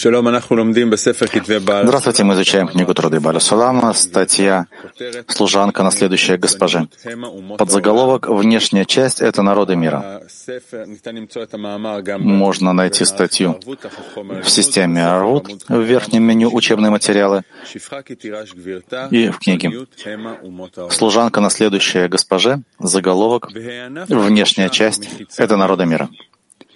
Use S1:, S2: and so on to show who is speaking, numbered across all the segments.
S1: Здравствуйте, мы изучаем книгу Труды Баля Сулама, статья «Служанка, наследующая госпоже». Под заголовок «Внешняя часть — это народы мира». Можно найти статью в системе Арвуд в верхнем меню «Учебные материалы» и в книге. «Служанка, наследующая госпоже», заголовок. «Внешняя часть — это народы мира».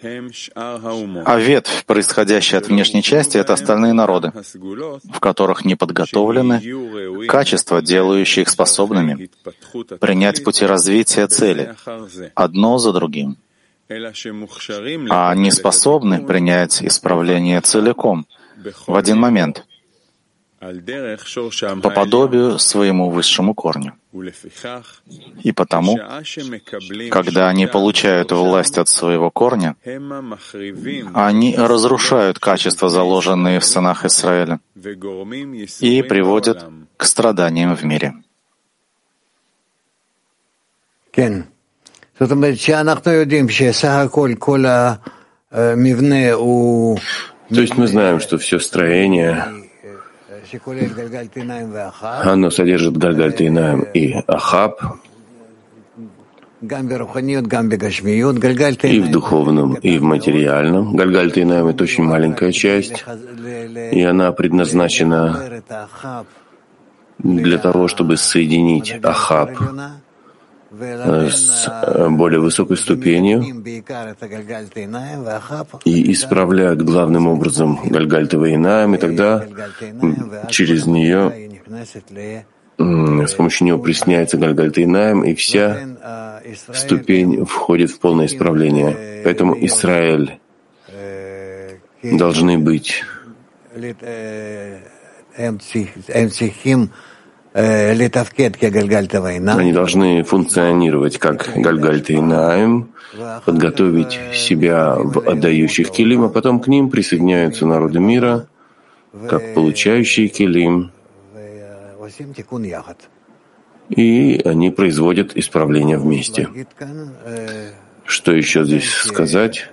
S1: А ветвь, происходящая от внешней части, — это остальные народы, в которых не подготовлены качества, делающие их способными принять пути развития цели, одно за другим. А они способны принять исправление целиком, в один момент — по подобию своему высшему корню. И потому, когда они получают власть от своего корня, они разрушают качества, заложенные в сынах Израиля, и приводят к страданиям в мире.
S2: То есть мы знаем, что все строение оно содержит Гальгальтейнаем и Ахаб, и в духовном, и в материальном. Гальгальтейнаем — это очень маленькая часть, и она предназначена для того, чтобы соединить Ахаб с э, более высокой ступенью и исправляют главным образом Гальгальтова Инаем, и тогда через нее с помощью него присняется Гальгальта Инаем, и вся ступень входит в полное исправление. Поэтому Израиль должны быть Они должны функционировать как Гальгальта и Наим, подготовить себя в отдающих килим, а потом к ним присоединяются народы мира, как получающие килим, и они производят исправление вместе. Что еще здесь сказать?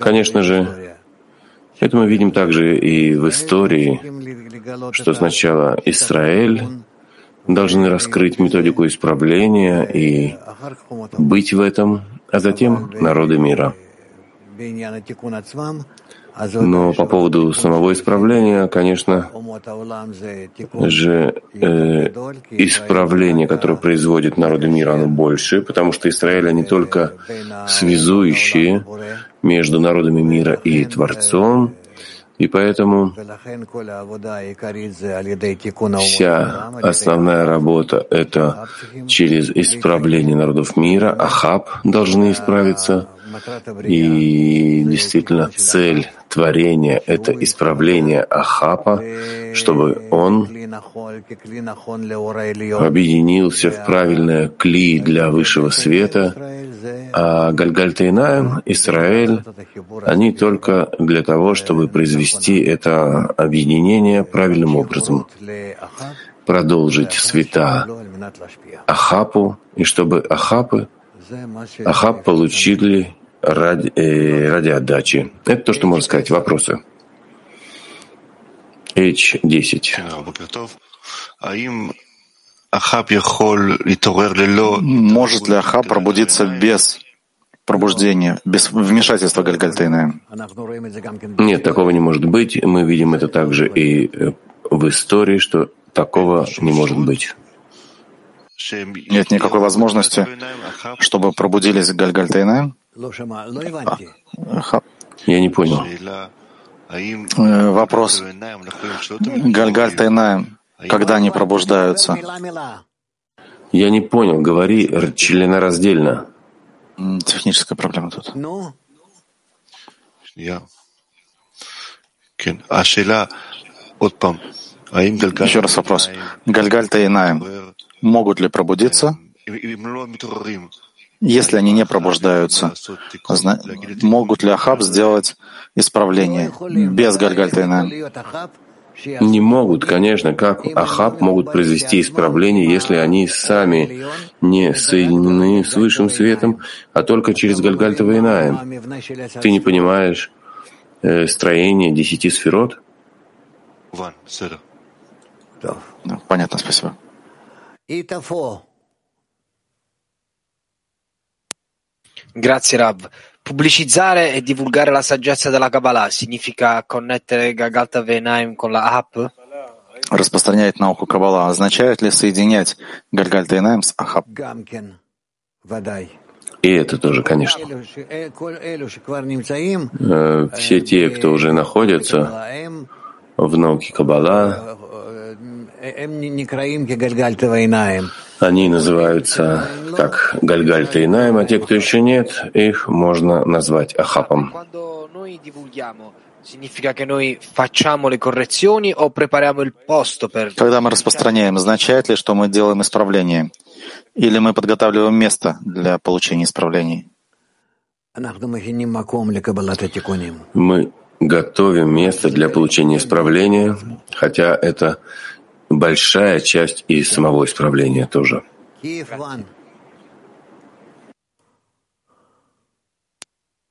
S2: Конечно же, это мы видим также и в истории, что сначала Израиль должны раскрыть методику исправления и быть в этом, а затем народы мира. Но по поводу самого исправления, конечно же, э, исправление, которое производит народы мира, оно больше, потому что Израиль, они только связующие между народами мира и Творцом, и поэтому вся основная работа — это через исправление народов мира, Ахаб должны исправиться. И действительно цель творения — это исправление Ахапа, чтобы он объединился в правильное кли для высшего света, а Гальгальта Инаем, Израиль, они только для того, чтобы произвести это объединение правильным образом, продолжить света Ахапу, и чтобы Ахапы, Ахап получили ради, э, ради отдачи. Это то, что можно сказать. Вопросы? H10.
S1: Может ли Ахаб пробудиться без пробуждения, без вмешательства Гальгальтейна?
S2: Нет, такого не может быть. Мы видим это также и э, в истории, что такого не может быть.
S1: Нет никакой возможности, чтобы пробудились Гальгальтейна?
S2: Я не понял.
S1: Э, вопрос. Гальгальтейна когда они пробуждаются?
S2: Я не понял, говори членораздельно.
S1: Техническая проблема тут. Еще раз вопрос. Гальгальта и Наем могут ли пробудиться? Если они не пробуждаются, могут ли Ахаб сделать исправление без Гальгальта и Наем?
S2: Не могут, конечно, как Ахаб могут произвести исправление, если они сами не соединены с высшим светом, а только через Гальгальтова Инаем. Ты не понимаешь, э, строение десяти сферот?
S1: Да, понятно, спасибо.
S3: Grazie Rav. Pubblicizzare e divulgare la saggezza della Kabbalah significa connettere Gagalta Venaim con la app?
S1: Распространять науку Каббала означает ли соединять Гальгальта Инаим с Ахаб?
S2: И это тоже, конечно. Все те, кто уже находятся в науке Каббала, они называются как Гальгальта Инаем, а те, кто еще нет, их можно назвать Ахапом.
S1: Когда мы распространяем, означает ли, что мы делаем исправление? Или мы подготавливаем место для получения исправлений?
S2: Мы готовим место для получения исправления, хотя это большая часть и самого исправления тоже.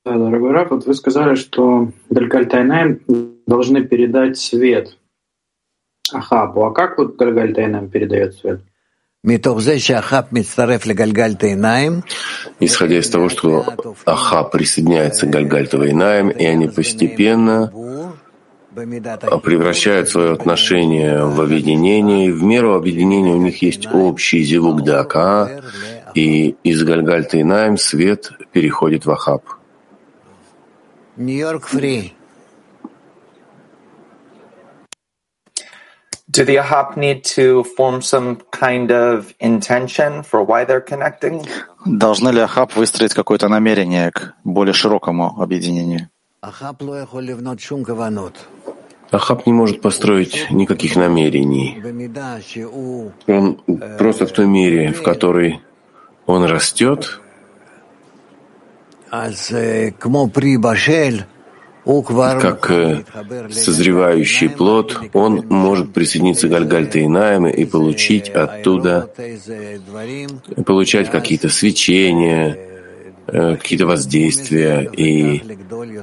S4: Да, дорогой Раф, вот вы сказали, что Гальгаль Тайнайм должны передать свет Ахапу. А как вот Гальгаль Тайнайм передает свет?
S2: Исходя из того, что Ахаб присоединяется к Гальгальтовой и они постепенно превращают свое отношение в объединение, и в меру объединения у них есть общий зивук Дака, и из Гальгальта и Найм свет переходит в Ахаб.
S5: Нью-Йорк Фри. Do the Ahab need to form some kind of intention for why they're connecting?
S1: Должны ли Ахаб выстроить какое-то намерение к более широкому объединению?
S2: Ахаб не может построить никаких намерений. Он просто в той мере, в которой он растет, как э, созревающий плод, он может присоединиться к Гальгальте Инаем и получить оттуда, получать какие-то свечения, э, какие-то воздействия и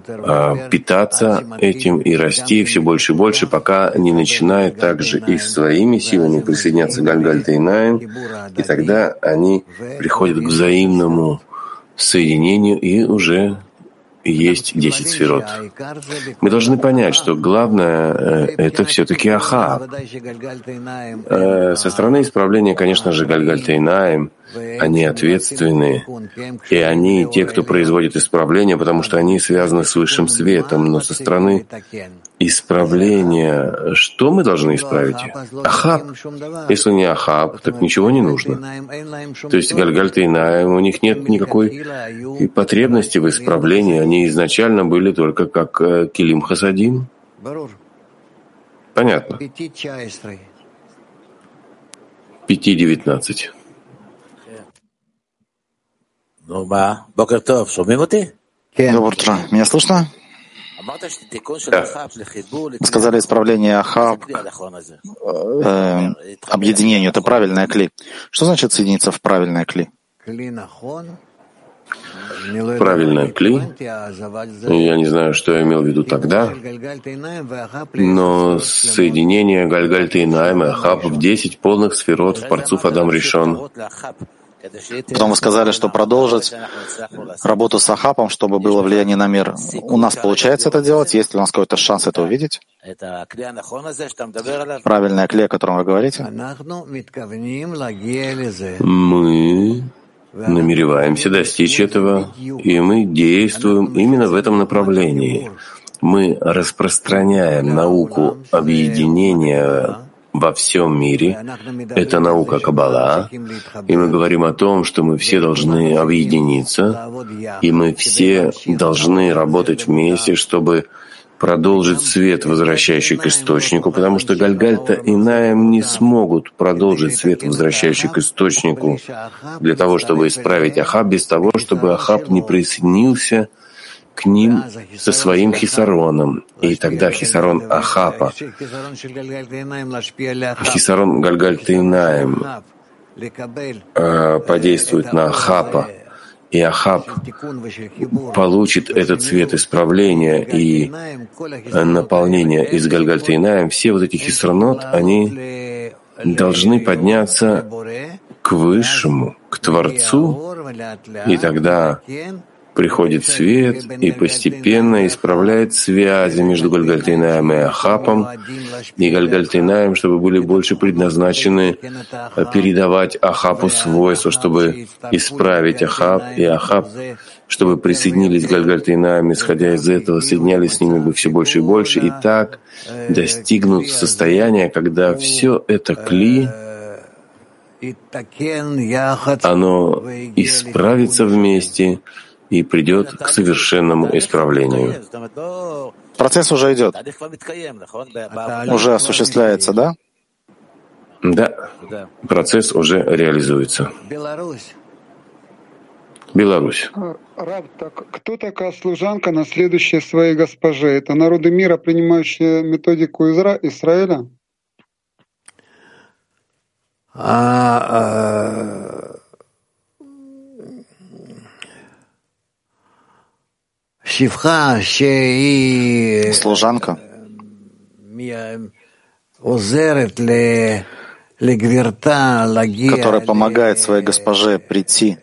S2: а, питаться этим и расти все больше и больше, пока не начинает также и своими силами присоединяться к Гальгальте Инаем, и тогда они приходят к взаимному соединению и уже есть десять сферот. Мы должны понять, что главное э, — это все-таки Ахаб. Э, со стороны исправления, конечно же, Гальгальтейнаем, они ответственны, и они те, кто производит исправление, потому что они связаны с высшим светом, но со стороны исправления, что мы должны исправить? Ахаб. Если не Ахаб, так ничего не нужно. То есть Гальгальтейнаем, у них нет никакой потребности в исправлении, они изначально были только как э, Килим Хасадим. Понятно. 5.19.
S1: Доброе утро. Меня слышно? Да. Вы сказали исправление Ахаб э, объединению. Это правильное кли. Что значит соединиться в правильное кли?
S2: правильное кли. Я не знаю, что я имел в виду тогда, но соединение Гальгальта и Найма и Ахаб в 10 полных сферот в парцуф Адам решен.
S1: Потом вы сказали, что продолжить работу с Ахапом, чтобы было влияние на мир. У нас получается это делать? Есть ли у нас какой-то шанс это увидеть? Правильное клей, о котором вы говорите?
S2: Мы намереваемся достичь этого, и мы действуем именно в этом направлении. Мы распространяем науку объединения во всем мире. Это наука Каббала. И мы говорим о том, что мы все должны объединиться, и мы все должны работать вместе, чтобы продолжить свет, возвращающий к источнику, потому что Гальгальта и Наем не смогут продолжить свет, возвращающий к источнику, для того, чтобы исправить Ахаб, без того, чтобы Ахаб не присоединился ним со своим хисароном. И тогда хисарон Ахапа, хисарон Гальгальта и Наем, э, подействует на Ахапа, и Ахаб получит этот цвет исправления и наполнения из Гальгальтейнаем, все вот эти хисранот, они должны подняться к Высшему, к Творцу, и тогда приходит свет и постепенно исправляет связи между Гальгальтейнаем и Ахапом, и Гальгальтейнаем, чтобы были больше предназначены передавать Ахапу свойства, чтобы исправить Ахап, и Ахап, чтобы присоединились к Гальгальтейнаем, исходя из этого, соединялись с ними бы все больше и больше, и так достигнут состояния, когда все это кли, оно исправится вместе, и придет к совершенному исправлению.
S1: Процесс уже идет. Уже осуществляется, да?
S2: Да, процесс уже реализуется. Беларусь.
S6: Раб, так кто такая служанка, наследующая своей госпоже? Это народы мира, принимающие методику Изра... Израиля? А,
S1: Служанка, которая помогает своей госпоже прийти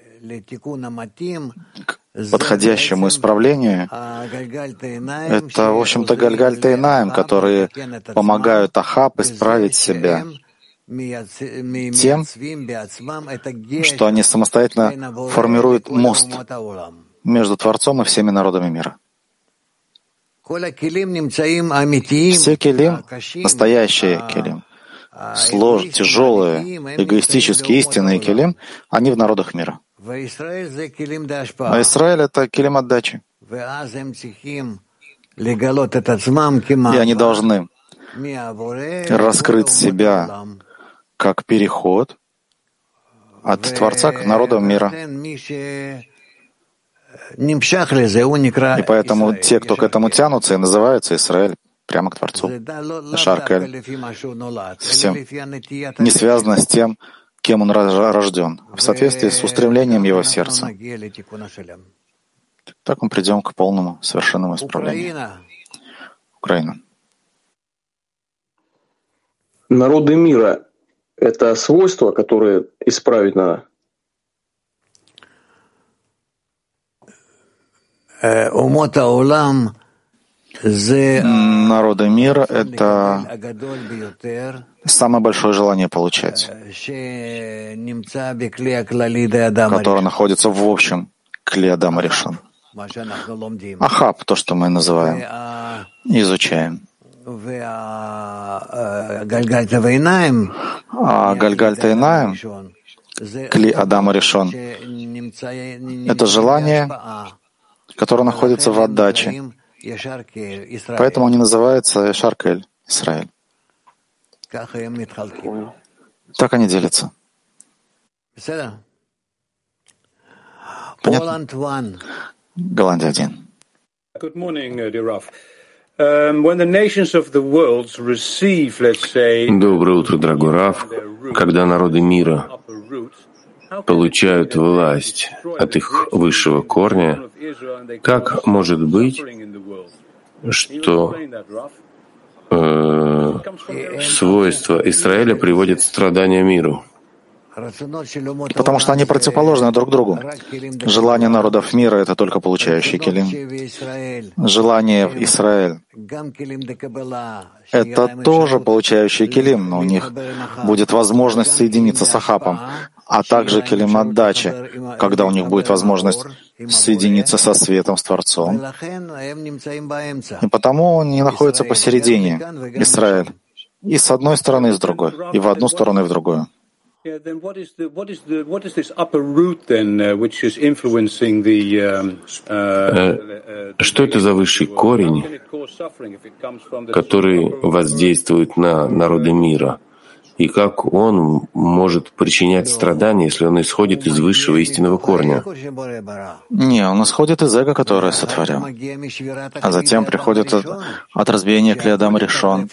S1: к подходящему исправлению, это, в общем-то, Гальгаль Тайнаем, которые помогают Ахаб исправить себя. Тем, что они самостоятельно формируют мост между Творцом и всеми народами мира. Все келим, настоящие келим, слож, тяжелые, эгоистические, истинные келим, они в народах мира. А Израиль — это келим отдачи. И они должны раскрыть себя как переход от Творца к народам мира. И поэтому те, кто к этому тянутся, и называются Израиль, прямо к Творцу. Шаркель. Совсем не связано с тем, кем он рожден, в соответствии с устремлением его сердца. Так мы придем к полному, совершенному исправлению. Украина.
S7: Народы мира — это свойства, которые исправить надо?
S1: Народы мира — это самое большое желание получать, которое находится в общем кле Адама решен. Ахаб, то, что мы называем, изучаем. А Гальгальта Инаем, кли Адама решен, это желание, который находится в отдаче. Поэтому они называются Шаркель, Израиль. Так они делятся. Понятно? Голландия один.
S8: Good morning, Raf. Um,
S2: Доброе утро, дорогой Раф. Когда народы мира получают власть от их высшего корня, как может быть, что э, свойства Израиля приводят страдания миру?
S1: Потому что они противоположны друг другу. Желание народов мира — это только получающий келим. Желание в Израиль — это тоже получающий келим, но у них будет возможность соединиться с Ахапом, а также келим отдачи, когда у них будет возможность соединиться со светом, с Творцом. И потому они находятся посередине, Израиль. И с одной стороны, и с другой. И в одну сторону, и в другую.
S8: Uh? Um,
S2: uh, Что это за высший корень, который воздействует на народы мира? И как он может причинять страдания, если он исходит из высшего истинного корня?
S1: Не, он исходит из эго, которое сотворил. А затем приходит от, от разбиения Клеодам решен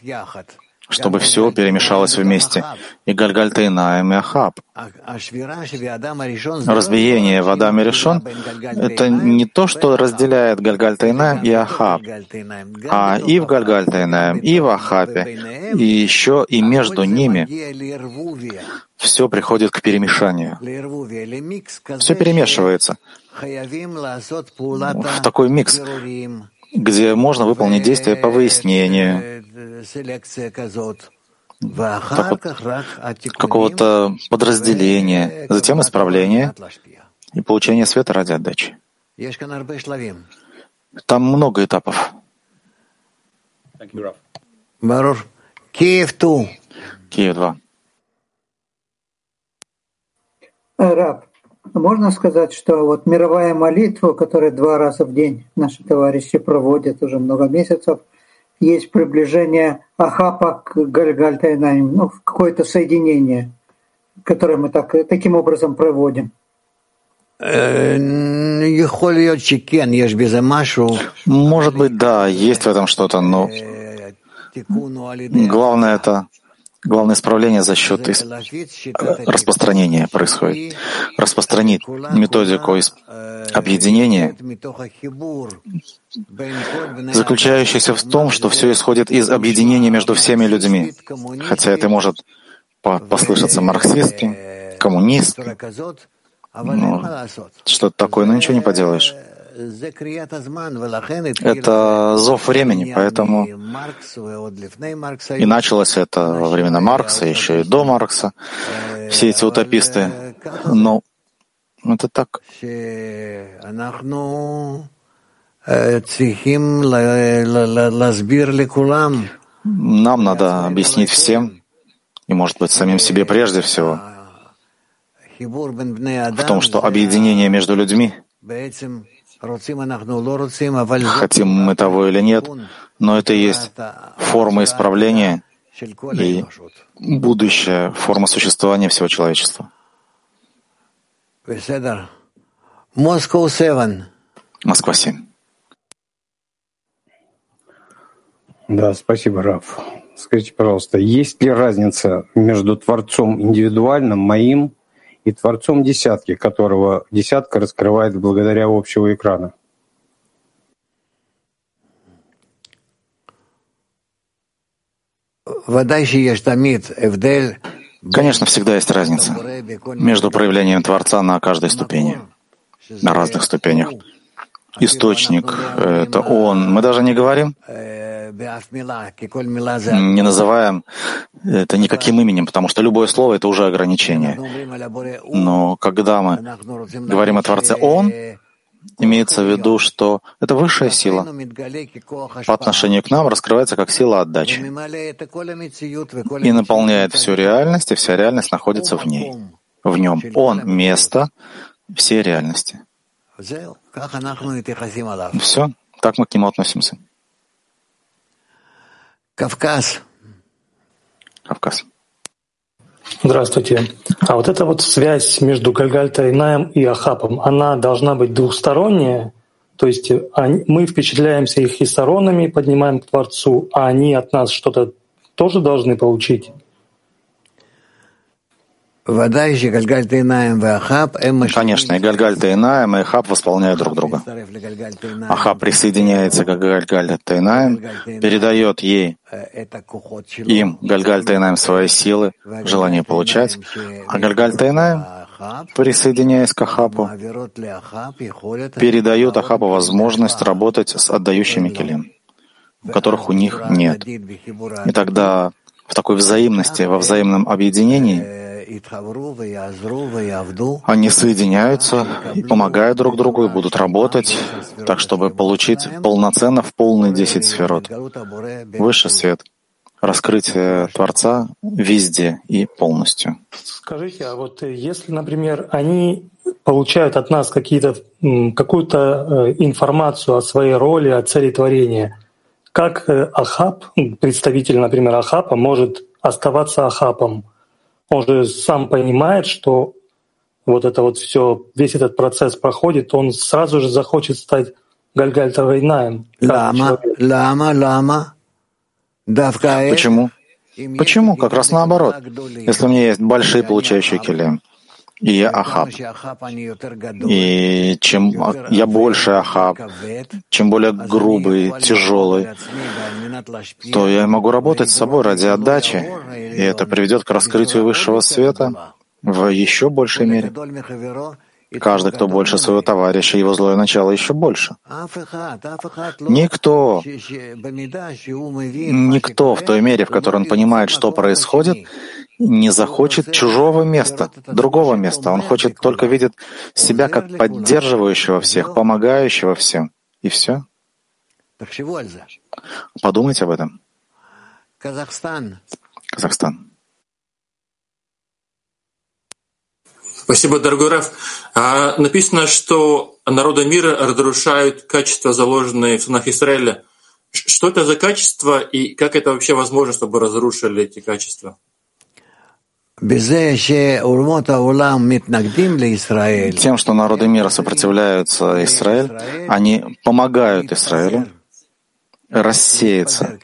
S1: чтобы все перемешалось вместе, и Гальгальтайнаем и Ахаб. Разбиение в Адаме решен — это не то, что разделяет Гальгальтайнаем и Ахаб, а и в Гальгальтайнаем, и в Ахабе, и еще и между ними все приходит к перемешанию. Все перемешивается в такой микс, где можно выполнить действия по выяснению, так вот, какого-то подразделения, затем исправление и получение света ради отдачи. Там много этапов.
S9: Киев 2.
S1: Киев 2.
S9: Раб, можно сказать, что вот мировая молитва, которая два раза в день наши товарищи проводят уже много месяцев, есть приближение Ахапа к Гальгальтайнаим, ну, какое-то соединение, которое мы так, таким образом проводим.
S1: Может быть, да, есть в этом что-то, но главное это Главное исправление за счет распространения происходит. Распространить методику объединения, заключающуюся в том, что все исходит из объединения между всеми людьми. Хотя это может послышаться марксистским, коммунистским, ну, что-то такое, но ничего не поделаешь. Это зов времени, поэтому и началось это во времена Маркса, еще и до Маркса, все эти утописты. Но это так. Нам надо объяснить всем, и, может быть, самим себе прежде всего, в том, что объединение между людьми Хотим мы того или нет, но это и есть форма исправления и будущая форма существования всего человечества. Москва 7.
S8: Да, спасибо, Раф. Скажите, пожалуйста, есть ли разница между Творцом индивидуальным, моим, и творцом десятки, которого десятка раскрывает благодаря общего экрана.
S1: Конечно, всегда есть разница между проявлением Творца на каждой ступени, на разных ступенях. Источник — это Он. Мы даже не говорим, не называем это никаким именем, потому что любое слово — это уже ограничение. Но когда мы говорим о Творце «Он», имеется в виду, что это высшая сила по отношению к нам раскрывается как сила отдачи и наполняет всю реальность, и вся реальность находится в ней. В нем Он — место всей реальности. Все, так мы к нему относимся.
S9: Кавказ.
S1: Кавказ.
S10: Здравствуйте. А вот эта вот связь между Гальгальта Инаем и Ахапом, она должна быть двухсторонняя? То есть мы впечатляемся их и сторонами, поднимаем к Творцу, а они от нас что-то тоже должны получить?
S1: Конечно, и Гальгальта Инаем и Ахаб восполняют друг друга. Ахаб присоединяется к Гальгальта Инаем, передает ей, им, Гальгальта Инаем, свои силы, желание получать, а Гальгальта Инаем, присоединяясь к Ахапу, передает Ахапу возможность работать с отдающими келим, которых у них нет. И тогда в такой взаимности, во взаимном объединении они соединяются и помогают друг другу и будут работать так, чтобы получить полноценно в полный десять сферот. Высший свет, раскрытие Творца везде и полностью.
S10: Скажите, а вот если, например, они получают от нас какие-то, какую-то э, информацию о своей роли, о цели творения, как э, Ахаб, представитель, например, Ахапа, может оставаться Ахапом? Он же сам понимает, что вот это вот все, весь этот процесс проходит, он сразу же захочет стать Гальгальта Вайнаем.
S1: Лама, лама, лама. Почему? Почему? Как раз наоборот. Если у меня есть большие получающие келем, и Ахаб. И чем я больше Ахаб, чем более грубый, тяжелый, то я могу работать с собой ради отдачи, и это приведет к раскрытию высшего света в еще большей мере. Каждый, кто больше своего товарища, его злое начало еще больше. Никто, никто в той мере, в которой он понимает, что происходит, не захочет чужого места, другого места. Он хочет только видеть себя как поддерживающего всех, помогающего всем. И все. Подумайте об этом. Казахстан. Казахстан.
S11: Спасибо, дорогой Раф. А, написано, что народы мира разрушают качества, заложенные в сынах Израиля. Что это за качество и как это вообще возможно, чтобы разрушили эти качества?
S1: Тем, что народы мира сопротивляются Израилю, они помогают Израилю рассеяться,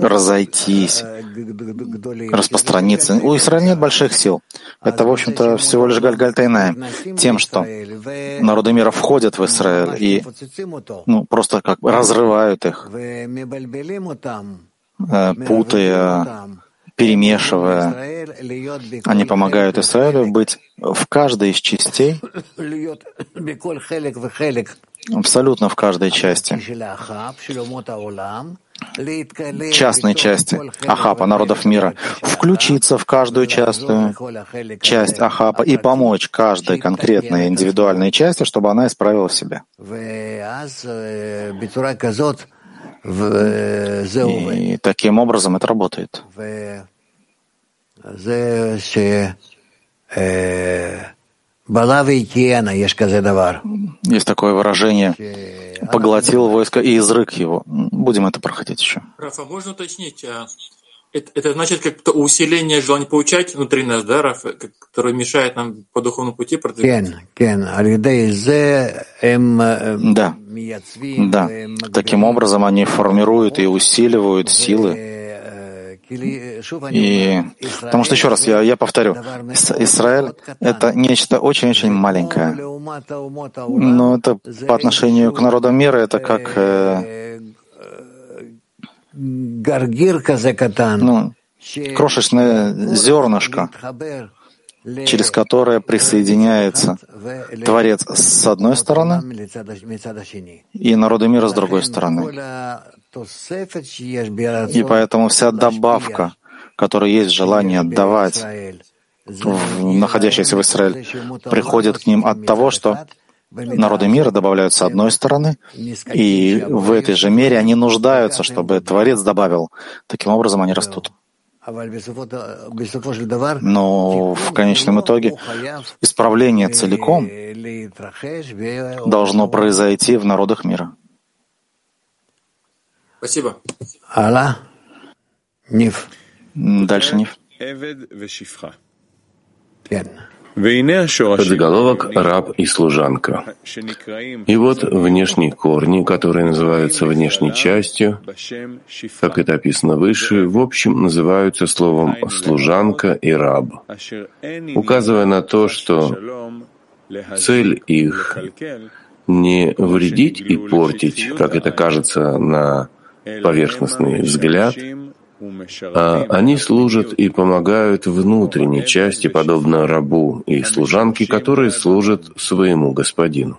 S1: разойтись, распространиться. У Израиля нет больших сил. Это, в общем-то, всего лишь Гальгальтайная. Тем, что народы мира входят в Израиль и ну, просто как бы разрывают их, э, путая, перемешивая. Они помогают Израилю быть в каждой из частей абсолютно в каждой части, частной части Ахапа, народов мира, включиться в каждую частную часть Ахапа и помочь каждой конкретной индивидуальной части, чтобы она исправила себя. И таким образом это работает. Есть такое выражение «поглотил войско и изрык его». Будем это проходить еще.
S11: Рафа, можно уточнить, а это, это значит как-то усиление желания получать внутри нас, да, Раф, которое мешает нам по духовному пути продвигаться?
S1: Да, да. Таким образом они формируют и усиливают силы, и потому что еще раз я, я повторю, Израиль — это нечто очень-очень маленькое. Но это по отношению к народам мира это как э, ну, крошечное зернышко, через которое присоединяется Творец с одной стороны и народы мира с другой стороны. И поэтому вся добавка, которая есть желание отдавать, находящиеся в Израиле, приходит к ним от того, что народы мира добавляют с одной стороны, и в этой же мере они нуждаются, чтобы Творец добавил. Таким образом они растут. Но в конечном итоге исправление целиком должно произойти в народах мира.
S11: Спасибо.
S12: Алла. Ниф.
S1: Дальше Ниф.
S2: Подзаголовок «Раб и служанка». И вот внешние корни, которые называются внешней частью, как это описано выше, в общем называются словом «служанка» и «раб», указывая на то, что цель их не вредить и портить, как это кажется на поверхностный взгляд, а они служат и помогают внутренней части, подобно рабу и служанке, которые служат своему господину.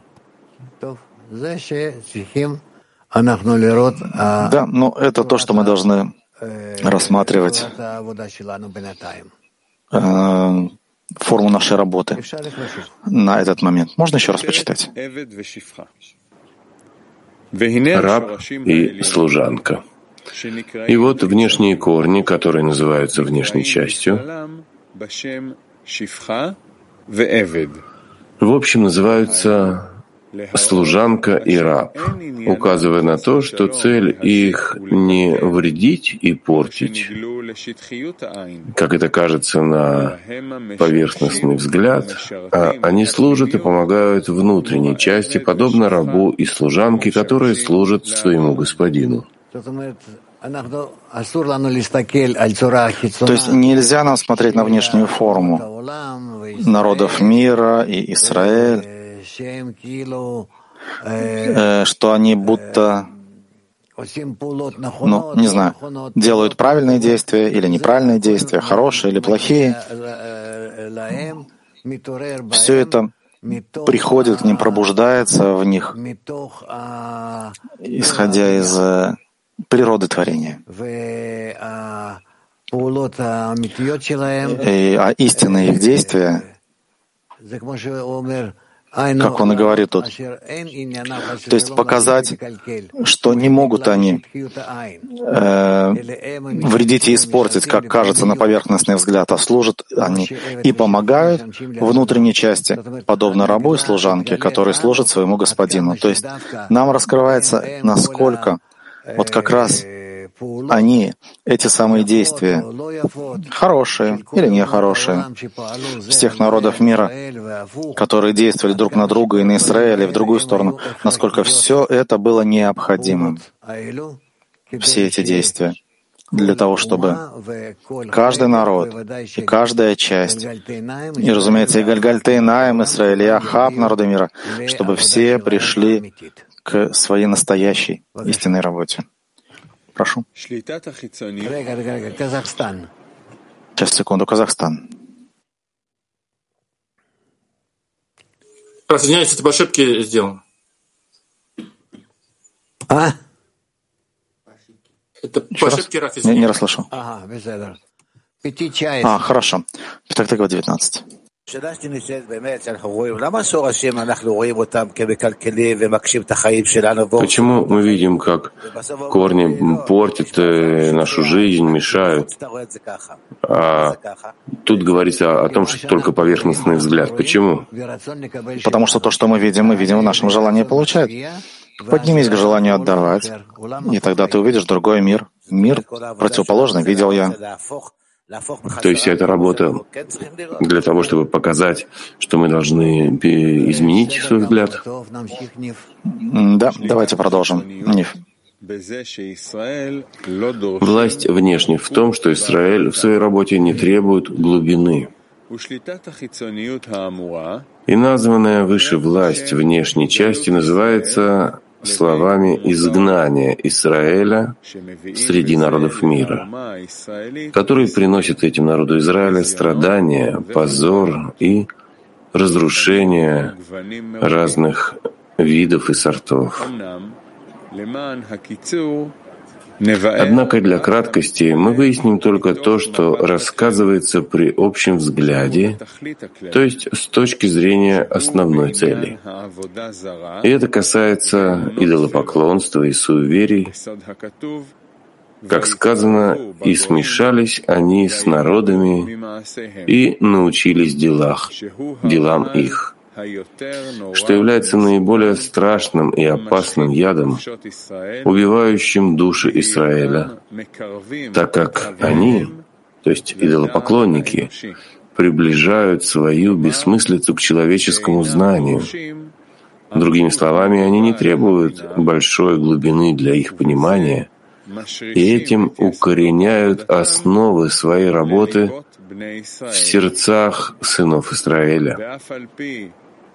S1: Да, но это то, что мы должны рассматривать э, форму нашей работы на этот момент. Можно еще раз почитать?
S2: Раб и служанка. И вот внешние корни, которые называются внешней частью, в общем называются служанка и раб, указывая на то, что цель их не вредить и портить, как это кажется на поверхностный взгляд, а они служат и помогают внутренней части, подобно рабу и служанке, которые служат своему господину.
S1: То есть нельзя нам смотреть на внешнюю форму народов мира и Израиль, э, что они будто ну, не знаю, делают правильные действия или неправильные действия, хорошие или плохие. Все это приходит к ним, пробуждается в них, исходя из э, природы творения. И, а истинные их действия, как он и говорит тут, то есть показать, что не могут они э, вредить и испортить, как кажется на поверхностный взгляд, а служат они и помогают внутренней части, подобно рабу и служанке, который служит своему господину. То есть нам раскрывается, насколько вот как раз они, эти самые действия, хорошие или нехорошие, всех народов мира, которые действовали друг на друга и на Израиль, и в другую сторону, насколько все это было необходимым, все эти действия, для того, чтобы каждый народ и каждая часть, и, разумеется, и Гальгальтейнаем, Израиль, и Ахаб, народы мира, чтобы все пришли к своей настоящей истинной работе. Прошу. Сейчас, секунду, Казахстан.
S11: Раз, извиняюсь, это по ошибке сделано.
S12: А?
S11: Это по ошибке, раз,
S1: не, не расслышал. А, хорошо. Так, так, 19.
S2: Почему мы видим, как корни портят э, нашу жизнь, мешают? А тут говорится о том, что только поверхностный взгляд. Почему?
S1: Потому что то, что мы видим, мы видим в нашем желании получать. Поднимись к желанию отдавать, и тогда ты увидишь другой мир. Мир противоположный видел я.
S2: То есть это работа для того, чтобы показать, что мы должны изменить свой взгляд?
S1: Да, давайте продолжим. Ниф.
S2: Власть внешне в том, что Израиль в своей работе не требует глубины. И названная выше власть внешней части называется словами изгнания Израиля среди народов мира, который приносит этим народу Израиля страдания, позор и разрушение разных видов и сортов. Однако для краткости мы выясним только то, что рассказывается при общем взгляде, то есть с точки зрения основной цели. И это касается идолопоклонства и суеверий. Как сказано, «И смешались они с народами и научились делах, делам их» что является наиболее страшным и опасным ядом, убивающим души Израиля, так как они, то есть идолопоклонники, приближают свою бессмыслицу к человеческому знанию. Другими словами, они не требуют большой глубины для их понимания, и этим укореняют основы своей работы в сердцах сынов Израиля.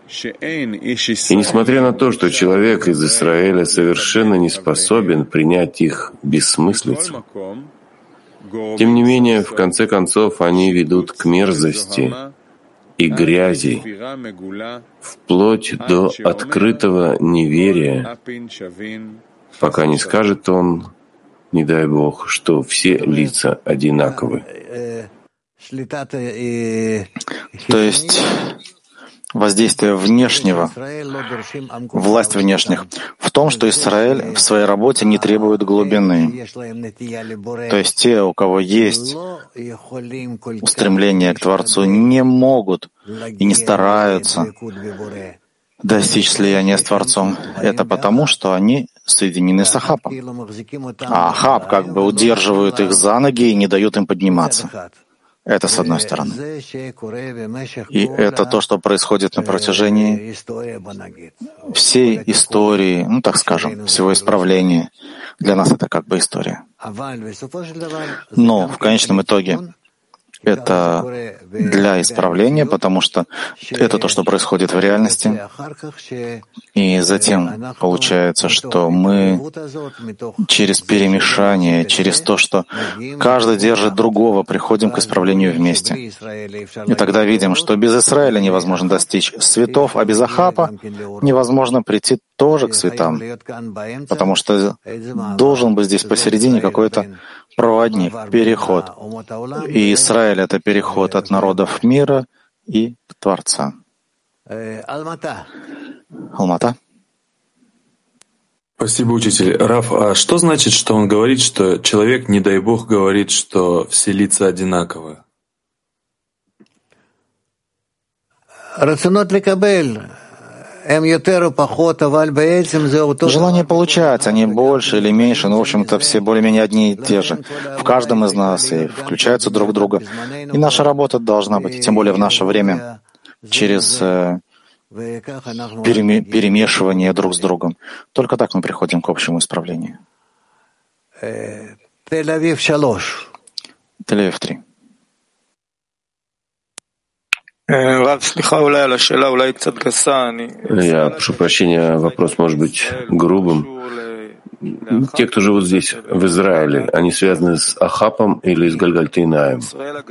S2: И несмотря на то, что человек из Израиля совершенно не способен принять их бессмыслицу, тем не менее, в конце концов, они ведут к мерзости и грязи, вплоть до открытого неверия, пока не скажет он, не дай Бог, что все лица одинаковы.
S1: То есть воздействие внешнего, власть внешних, в том, что Израиль в своей работе не требует глубины. То есть те, у кого есть устремление к Творцу, не могут и не стараются достичь слияния с Творцом. Это потому, что они соединены с Ахапом. А Ахаб как бы удерживает их за ноги и не дает им подниматься. Это с одной стороны. И это то, что происходит на протяжении всей истории, ну так скажем, всего исправления. Для нас это как бы история. Но в конечном итоге это для исправления, потому что это то, что происходит в реальности. И затем получается, что мы через перемешание, через то, что каждый держит другого, приходим к исправлению вместе. И тогда видим, что без Израиля невозможно достичь светов, а без Ахапа невозможно прийти тоже к светам, потому что должен быть здесь посередине какой-то проводник, переход. И Израиль — это переход от народов мира и Творца. Алмата.
S13: Спасибо, учитель. Раф, а что значит, что он говорит, что человек, не дай бог, говорит, что все лица одинаковые?
S1: Желание получать, они больше или меньше, но, в общем-то, все более-менее одни и те же. В каждом из нас и включаются друг в друга. И наша работа должна быть, тем более в наше время, через э, перемешивание друг с другом. Только так мы приходим к общему исправлению. Тель-Авив 3.
S2: Я прошу прощения, вопрос может быть грубым. Те, кто живут здесь, в Израиле, они связаны с Ахапом или с Гальгальтейнаем?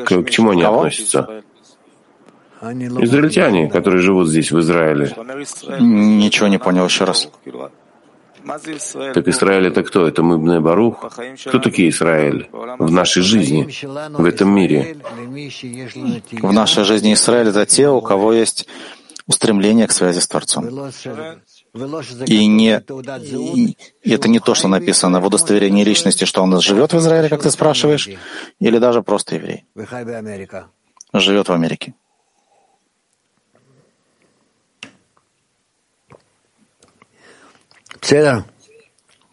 S2: К, к чему они относятся? Израильтяне, которые живут здесь, в Израиле.
S1: Ничего не понял еще раз.
S2: Так Израиль это кто? Это Мыбный Барух? Кто такие Израиль в нашей жизни, в этом мире?
S1: В нашей жизни Израиль это те, у кого есть устремление к связи с Творцом. И, не, и это не то, что написано в удостоверении личности, что он живет в Израиле, как ты спрашиваешь, или даже просто еврей. Живет в Америке.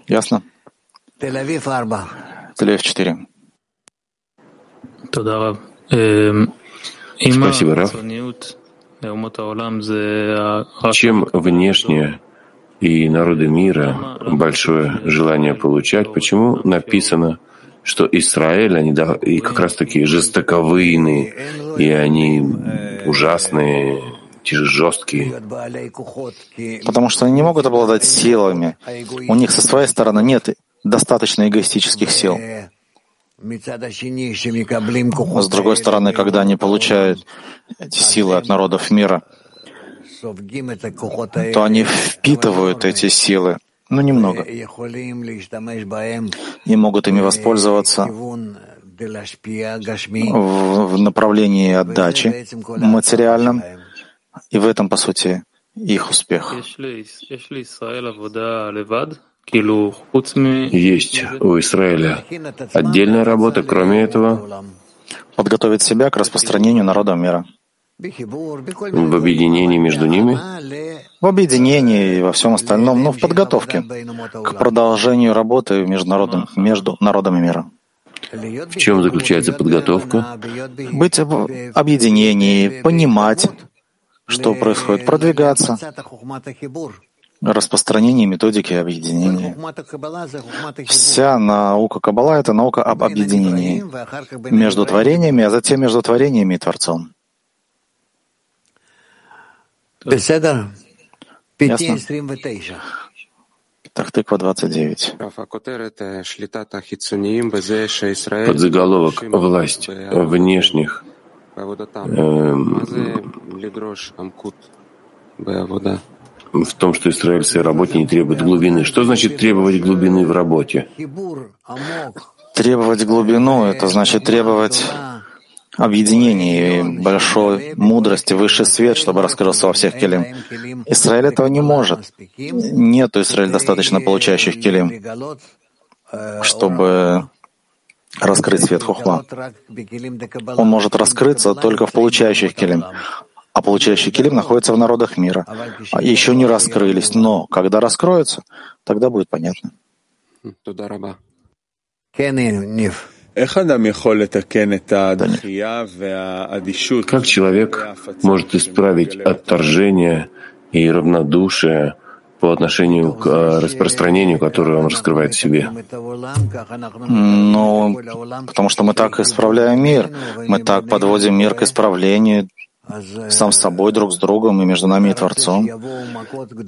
S1: Ясно? Тель-Авив 4.
S2: Спасибо, Раф. Чем внешнее и народы мира большое желание получать, почему написано, что Израиль, они да, и как раз такие жестоковыйные, и они ужасные, жесткие.
S1: Потому что они не могут обладать силами. У них со своей стороны нет достаточно эгоистических сил. С другой стороны, когда они получают эти силы от народов мира, то они впитывают эти силы, ну немного, и могут ими воспользоваться в направлении отдачи материальном, и в этом, по сути, их успех.
S2: Есть у Израиля отдельная работа, кроме этого,
S1: подготовить себя к распространению народа мира.
S2: В объединении между ними?
S1: В объединении и во всем остальном, но в подготовке к продолжению работы между, народом, между народами мира.
S2: В чем заключается подготовка?
S1: Быть в объединении, понимать, что происходит, продвигаться, распространение методики объединения. Вся наука Каббала — это наука об объединении между творениями, а затем между творениями и Творцом. Ясно? Так, тыква 29.
S2: Подзаголовок «Власть внешних Эм, в том, что Израиль в своей работе не требует глубины. Что значит требовать глубины в работе?
S1: Требовать глубину — это значит требовать объединения и большой мудрости, высший свет, чтобы раскрылся во всех келим. Израиль этого не может. Нет у Израиля достаточно получающих келим, чтобы раскрыть свет хухма. Он может раскрыться только в получающих келим. А получающие келим находятся в народах мира. А еще не раскрылись, но когда раскроются, тогда будет понятно.
S2: Как человек может исправить отторжение и равнодушие по отношению к э, распространению, которое он раскрывает в себе?
S1: Ну, потому что мы так исправляем мир. Мы так подводим мир к исправлению сам с собой, друг с другом и между нами и Творцом.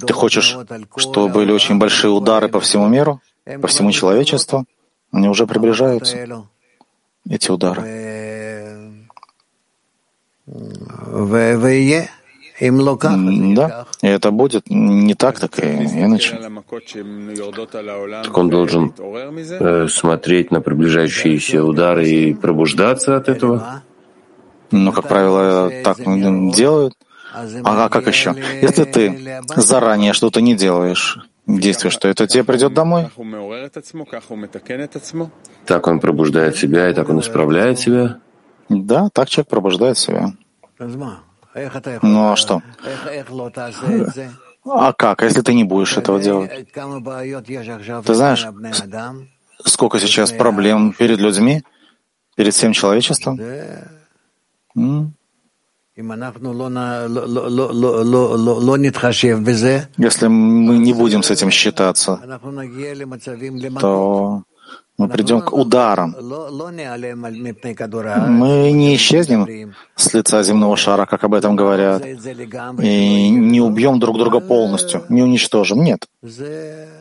S1: Ты хочешь, чтобы были очень большие удары по всему миру, по всему человечеству? Они уже приближаются, эти удары. Да, и это будет не так, так и иначе.
S2: Так он должен э, смотреть на приближающиеся удары и пробуждаться от этого?
S1: Ну, как правило, так делают. А как еще? Если ты заранее что-то не делаешь, действуешь, что это тебе придет домой.
S2: Так он пробуждает себя, и так он исправляет себя.
S1: Да, так человек пробуждает себя. Ну а что? А как, если ты не будешь этого делать? Ты знаешь, сколько сейчас проблем перед людьми, перед всем человечеством? Если мы не будем с этим считаться, то мы придем к ударам. Мы не исчезнем с лица земного шара, как об этом говорят, и не убьем друг друга полностью, не уничтожим. Нет.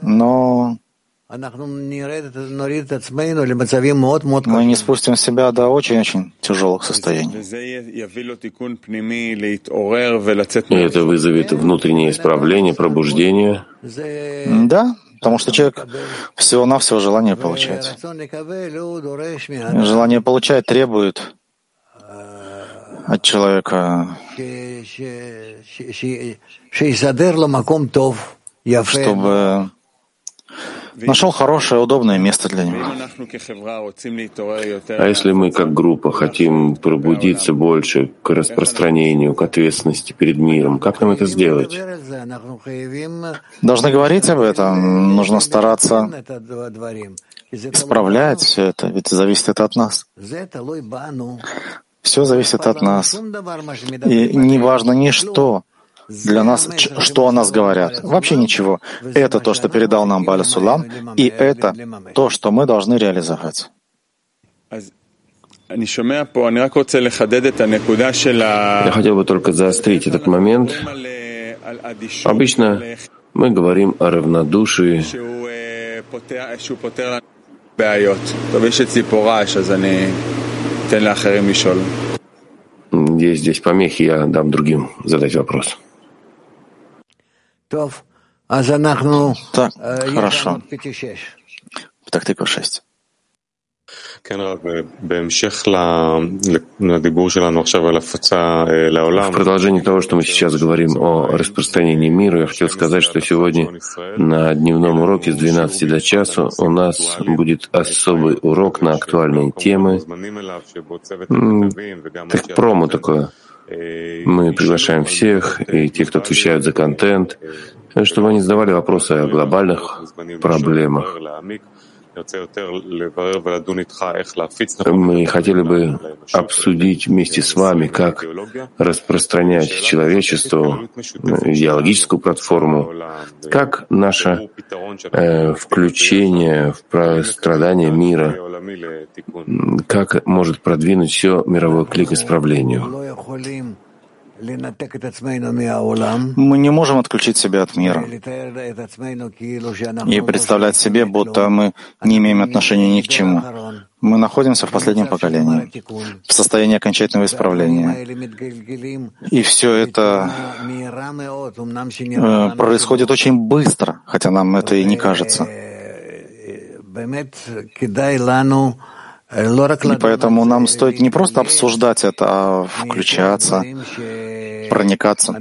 S1: Но мы не спустим себя до очень-очень тяжелых состояний.
S2: И это вызовет внутреннее исправление, пробуждение.
S1: Да, потому что человек всего-навсего желание получать. Желание получать требует от человека, чтобы нашел хорошее, удобное место для него.
S2: А если мы как группа хотим пробудиться больше к распространению, к ответственности перед миром, как нам это сделать?
S1: Должны говорить об этом, нужно стараться исправлять все это, ведь зависит это от нас. Все зависит от нас. И не важно ничто, для нас, что о нас говорят? Вообще ничего. Это то, что передал нам Баля Сулам, и это то, что мы должны реализовать.
S2: Я хотел бы только заострить этот момент. Обычно мы говорим о равнодушии, есть здесь помехи, я дам другим задать вопрос.
S1: Так, хорошо. Тактика 6. В
S2: продолжении того, что мы сейчас говорим о распространении мира, я хотел сказать, что сегодня на дневном уроке с 12 до часу у нас будет особый урок на актуальные темы. Так промо такое. Мы приглашаем всех, и тех, кто отвечают за контент, чтобы они задавали вопросы о глобальных проблемах. Мы хотели бы обсудить вместе с вами, как распространять человечеству идеологическую платформу, как наше э, включение в страдания мира, как может продвинуть все мировой клик к исправлению.
S1: Мы не можем отключить себя от мира. и представлять себе, будто мы не имеем отношения ни к чему. Мы находимся в последнем поколении, в состоянии окончательного исправления. И все это э, происходит очень быстро, хотя нам это и не кажется. И поэтому нам стоит не просто обсуждать это, а включаться, проникаться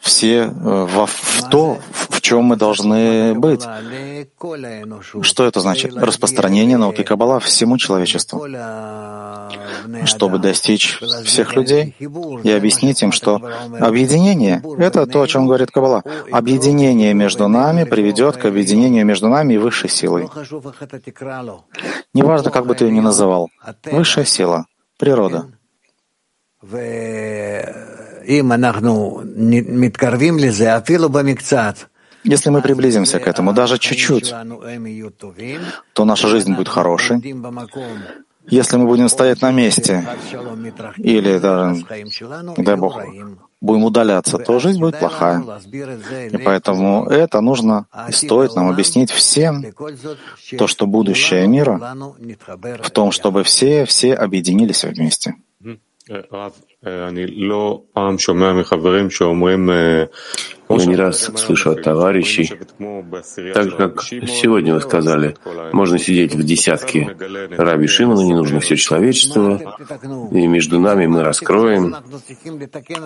S1: все э, во, в то, в чем мы должны быть. Что это значит? Распространение науки Каббала всему человечеству, чтобы достичь всех людей и объяснить им, что объединение — это то, о чем говорит Каббала. Объединение между нами приведет к объединению между нами и высшей силой. Неважно, как бы ты ее ни называл. Высшая сила, природа. Если мы приблизимся к этому даже чуть-чуть, то наша жизнь будет хорошей. Если мы будем стоять на месте или даже, дай Бог, будем удаляться, то жизнь будет плохая. И поэтому это нужно и стоит нам объяснить всем, то, что будущее мира в том, чтобы все, все объединились вместе.
S2: Я не раз слышу от товарищей, так же, как сегодня вы сказали, можно сидеть в десятке. Раби Шимона, не нужно все человечество, и между нами мы раскроем.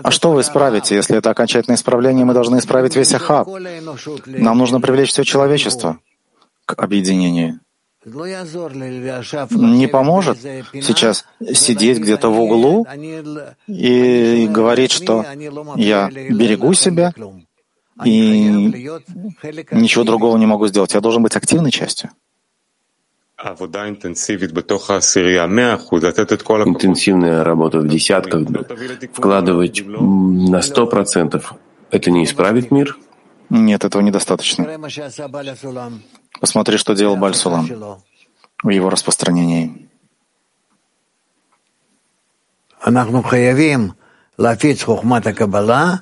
S1: А что вы исправите, если это окончательное исправление, мы должны исправить весь Ахаб? Нам нужно привлечь все человечество к объединению не поможет сейчас сидеть где-то в углу и говорить, что я берегу себя и ничего другого не могу сделать. Я должен быть активной частью.
S2: Интенсивная работа в десятках, вкладывать на сто процентов, это не исправит мир?
S1: Нет, этого недостаточно. Посмотри, что делал Бальсулам в его распространении.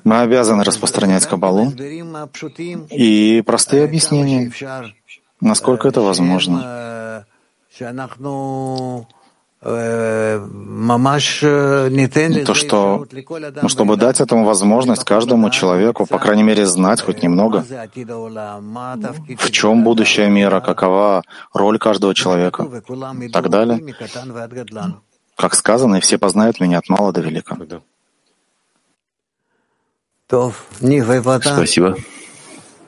S1: Мы обязаны распространять Кабалу и простые объяснения, насколько это возможно. То, что, ну, чтобы дать этому возможность каждому человеку, по крайней мере, знать хоть немного, в чем будущее мира, какова роль каждого человека и так далее. Как сказано, и все познают меня от мала до велика.
S2: Спасибо.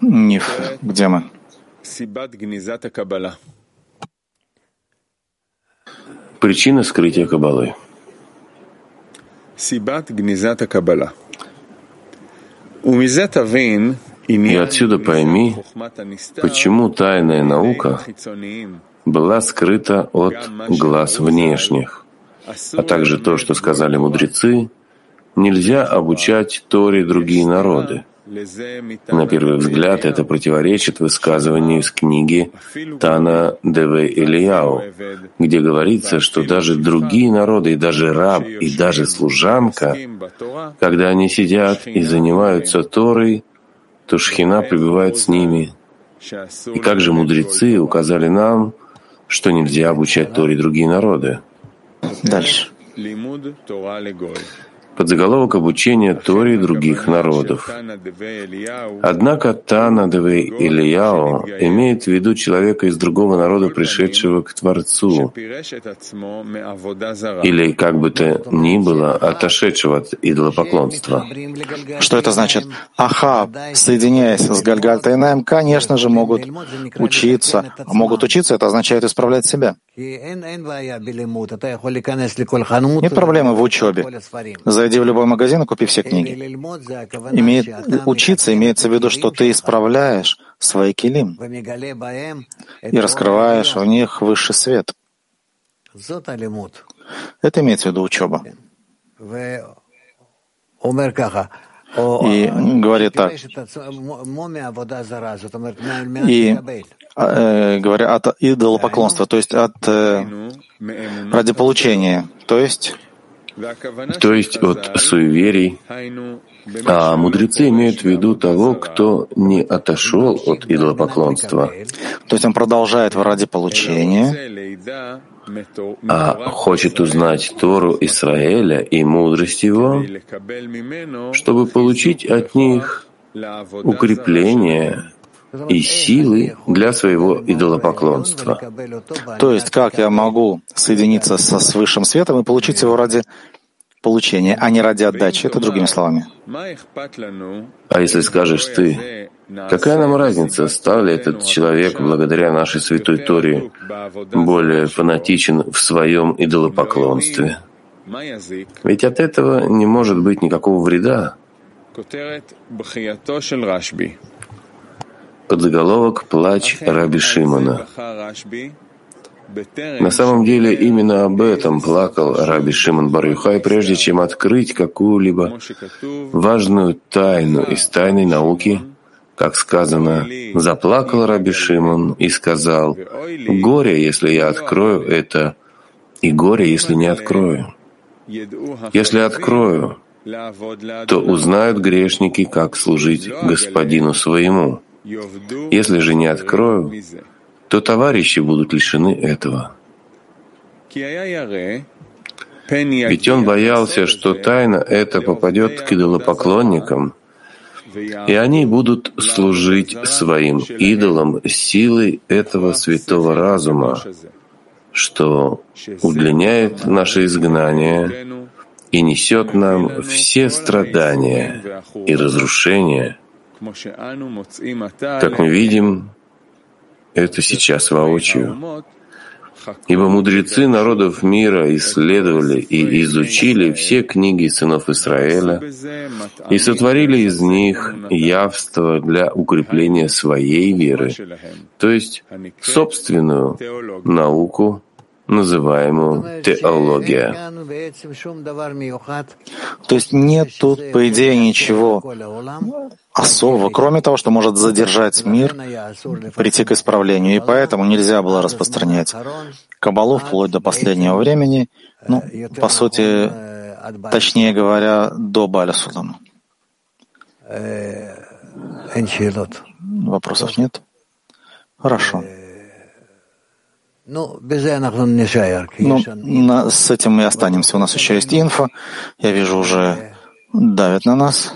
S1: Ниф, где мы?
S2: Причина скрытия Каббалы. И отсюда пойми, почему тайная наука была скрыта от глаз внешних, а также то, что сказали мудрецы, нельзя обучать Торе другие народы. На первый взгляд это противоречит высказыванию из книги Тана Деве Ильяу, где говорится, что даже другие народы, и даже раб, и даже служанка, когда они сидят и занимаются Торой, то Шхина пребывает с ними. И как же мудрецы указали нам, что нельзя обучать Торе другие народы?
S1: Дальше
S2: подзаголовок обучения Тори других народов. Однако Тана Деве Ильяо имеет в виду человека из другого народа, пришедшего к Творцу, или, как бы то ни было, отошедшего от идолопоклонства.
S1: Что это значит? Ахаб, соединяясь с Гальгальтайнаем, конечно же, могут учиться. А могут учиться, это означает исправлять себя. Нет проблемы в учебе. Зайди в любой магазин и купи все книги. Имеет, учиться имеется в виду, что ты исправляешь свои килим и раскрываешь в них высший свет. Это имеется в виду учеба. И говорит так. И э, говоря от идолопоклонства, то есть от э, ради получения, то есть
S2: то есть от суеверий. А мудрецы имеют в виду того, кто не отошел от идолопоклонства.
S1: То есть он продолжает ради получения,
S2: а хочет узнать Тору Израиля и мудрость его, чтобы получить от них укрепление и силы для своего идолопоклонства.
S1: То есть, как я могу соединиться со, с высшим светом и получить его ради получения, а не ради отдачи, это другими словами.
S2: А если скажешь ты, Какая нам разница, стал ли этот человек благодаря нашей святой Торе более фанатичен в своем идолопоклонстве? Ведь от этого не может быть никакого вреда. Подзаголовок «Плач Раби Шимона». На самом деле именно об этом плакал Раби Шимон Барюхай, прежде чем открыть какую-либо важную тайну из тайной науки, как сказано, заплакал Раби Шимон и сказал, «Горе, если я открою это, и горе, если не открою. Если открою, то узнают грешники, как служить господину своему. Если же не открою, то товарищи будут лишены этого. Ведь он боялся, что тайна эта попадет к идолопоклонникам, и они будут служить своим идолам силой этого святого разума, что удлиняет наше изгнание и несет нам все страдания и разрушения, как мы видим это сейчас воочию. Ибо мудрецы народов мира исследовали и изучили все книги сынов Израиля и сотворили из них явство для укрепления своей веры, то есть собственную науку, называемую теология.
S1: То есть нет тут, по идее, ничего особого, кроме того, что может задержать мир, прийти к исправлению. И поэтому нельзя было распространять Кабалу вплоть до последнего времени, ну, по сути, точнее говоря, до Баля Сулама. Вопросов нет? Хорошо. Ну, на, с этим мы останемся. У нас еще есть инфо. Я вижу, уже давят на нас.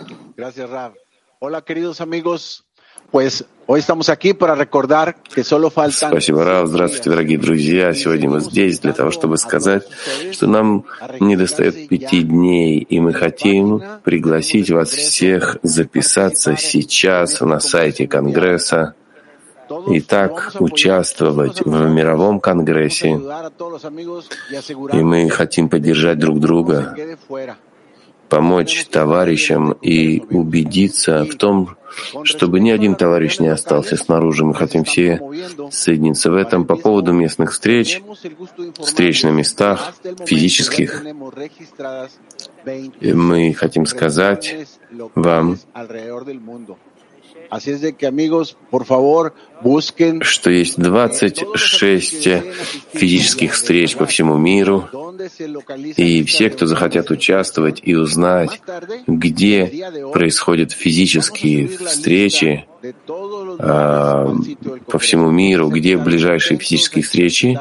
S2: Спасибо, Рав. Здравствуйте, дорогие друзья. Сегодня мы здесь для того, чтобы сказать, что нам не достает пяти дней, и мы хотим пригласить вас всех записаться сейчас на сайте Конгресса и так участвовать в мировом конгрессе. И мы хотим поддержать друг друга, помочь товарищам и убедиться в том, чтобы ни один товарищ не остался снаружи. Мы хотим все соединиться в этом по поводу местных встреч, встреч на местах, физических. Мы хотим сказать вам, что есть 26 физических встреч по всему миру, и все, кто захотят участвовать и узнать, где происходят физические встречи а, по всему миру, где ближайшие физические встречи,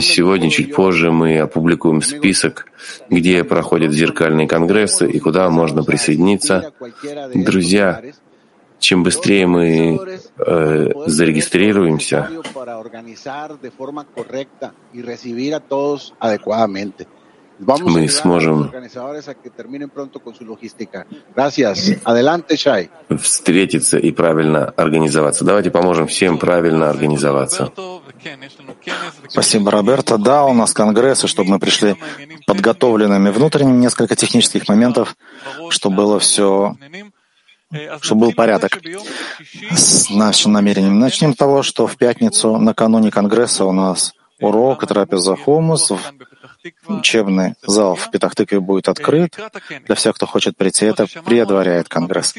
S2: Сегодня, чуть позже, мы опубликуем список, где проходят зеркальные конгрессы и куда можно присоединиться. Друзья, чем быстрее мы э, зарегистрируемся, мы сможем встретиться и правильно организоваться. Давайте поможем всем правильно организоваться.
S1: Спасибо, Роберто. Да, у нас конгресс, и чтобы мы пришли подготовленными внутренним, несколько технических моментов, чтобы было все чтобы был порядок с нашим намерением. Начнем с того, что в пятницу, накануне Конгресса, у нас урок трапеза хумус Учебный зал в Петахтыке будет открыт для всех, кто хочет прийти. Это предваряет Конгресс.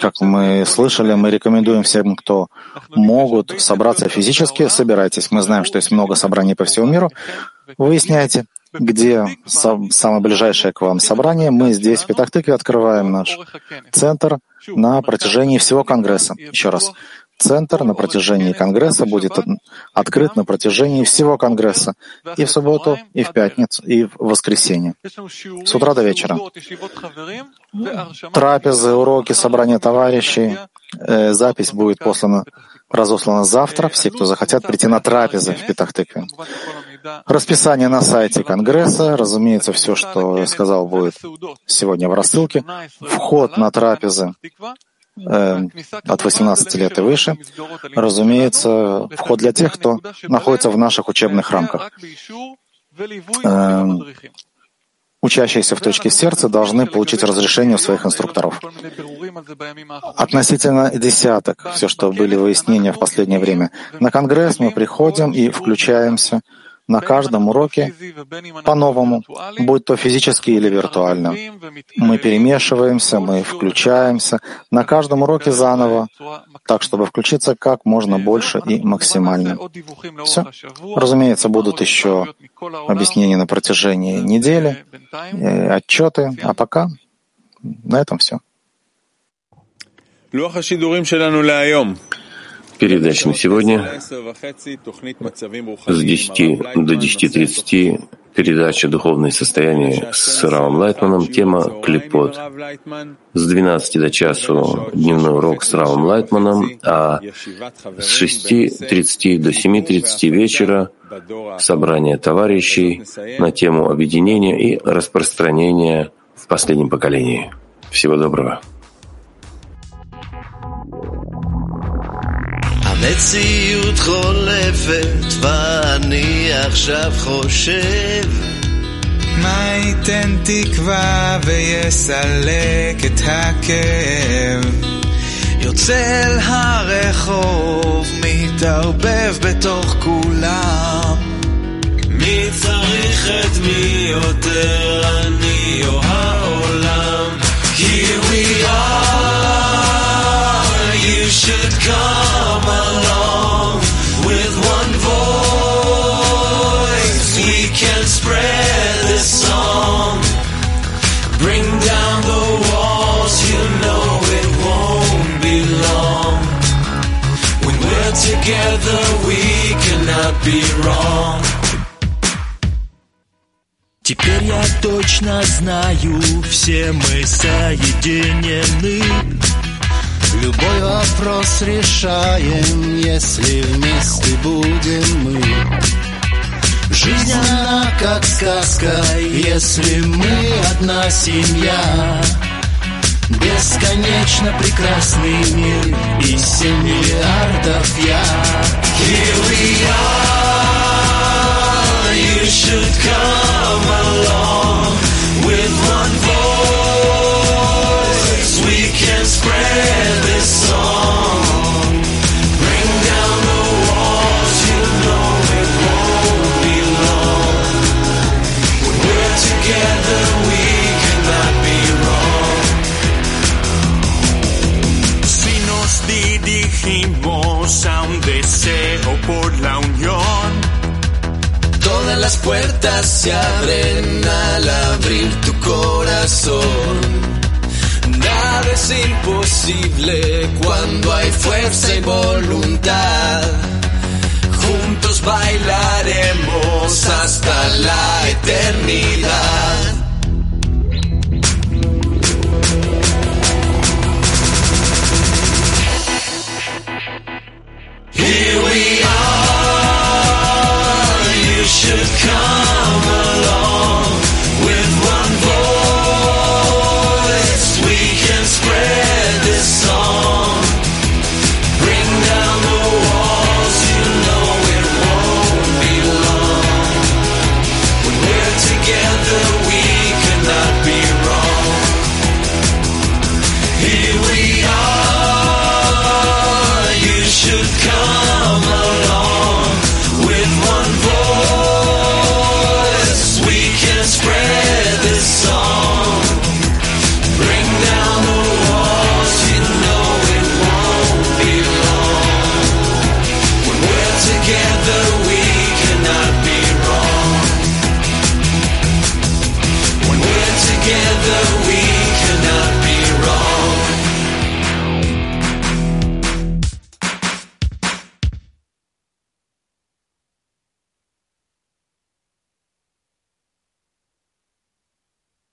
S1: Как мы слышали, мы рекомендуем всем, кто могут собраться физически, собирайтесь. Мы знаем, что есть много собраний по всему миру. Выясняйте, где самое ближайшее к вам собрание. Мы здесь, в Петахтыке, открываем наш центр на протяжении всего Конгресса. Еще раз. Центр на протяжении Конгресса будет открыт на протяжении всего Конгресса и в субботу, и в пятницу, и в воскресенье, с утра до вечера. Трапезы, уроки, собрания товарищей. Э, запись будет послана разослано завтра. Все, кто захотят прийти на трапезы в Петахтыкве. Расписание на сайте Конгресса. Разумеется, все, что я сказал, будет сегодня в рассылке. Вход на трапезы э, от 18 лет и выше. Разумеется, вход для тех, кто находится в наших учебных рамках. Э, учащиеся в точке сердца должны получить разрешение у своих инструкторов. Относительно десяток, все, что были выяснения в последнее время. На Конгресс мы приходим и включаемся — на каждом уроке по-новому, будь то физически или виртуально. Мы перемешиваемся, мы включаемся на каждом уроке заново, так, чтобы включиться как можно больше и максимально. Все. Разумеется, будут еще объяснения на протяжении недели, э, отчеты, а пока на этом все.
S2: Передач на сегодня с 10 до 10.30 передача «Духовное состояние» с Равом Лайтманом, тема «Клепот». С 12 до часу дневной урок с Равом Лайтманом, а с 6.30 до 7.30 вечера собрание товарищей на тему объединения и распространения в последнем поколении. Всего доброго.
S14: המציאות חולפת ואני עכשיו חושב. מה ייתן תקווה ויסלק את הכאב? יוצא אל הרחוב, מתערבב בתוך כולם. מי צריך את מי יותר, אני או העולם. Here we are, you should come spread this song. Bring down the walls, you know it won't be long. When we're together, we cannot be wrong. Теперь я точно знаю, все мы соединены. Любой вопрос решаем, если вместе будем мы. Жизнь она как сказка, если мы одна семья. Бесконечно прекрасный мир и семь миллиардов я. Here we are, you should come along with one voice. We can spread this nos dirigimos a un deseo por la unión, todas las puertas se abren al abrir tu corazón. Nada es imposible cuando hay fuerza y voluntad. Juntos bailaremos hasta la eternidad. come.